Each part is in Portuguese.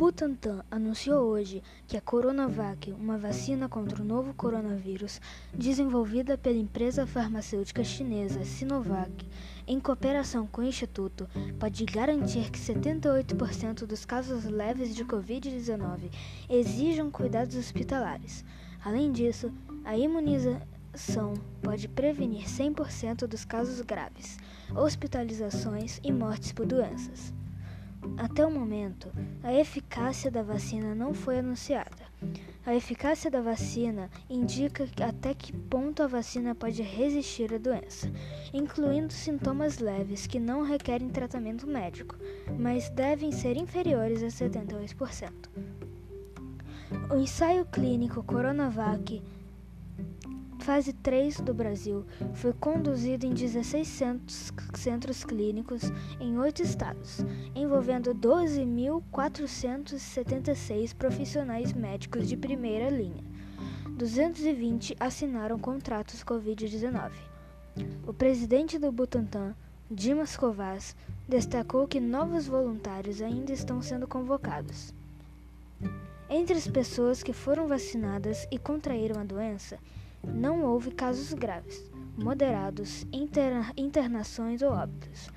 Butantan anunciou hoje que a Coronavac, uma vacina contra o novo coronavírus desenvolvida pela empresa farmacêutica chinesa Sinovac, em cooperação com o Instituto, pode garantir que 78% dos casos leves de Covid-19 exijam cuidados hospitalares. Além disso, a imunização pode prevenir 100% dos casos graves, hospitalizações e mortes por doenças. Até o momento, a eficácia da vacina não foi anunciada. A eficácia da vacina indica até que ponto a vacina pode resistir à doença, incluindo sintomas leves que não requerem tratamento médico, mas devem ser inferiores a 78%. O ensaio clínico Coronavac fase 3 do Brasil foi conduzido em 16 centros, centros clínicos em oito estados, envolvendo 12.476 profissionais médicos de primeira linha. 220 assinaram contratos Covid-19. O presidente do Butantan, Dimas Covas, destacou que novos voluntários ainda estão sendo convocados. Entre as pessoas que foram vacinadas e contraíram a doença, não houve casos graves, moderados, interna internações ou óbitos.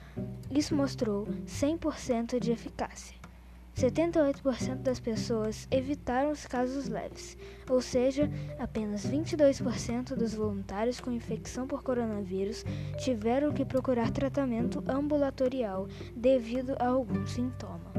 Isso mostrou 100% de eficácia. 78% das pessoas evitaram os casos leves, ou seja, apenas 22% dos voluntários com infecção por coronavírus tiveram que procurar tratamento ambulatorial devido a algum sintoma.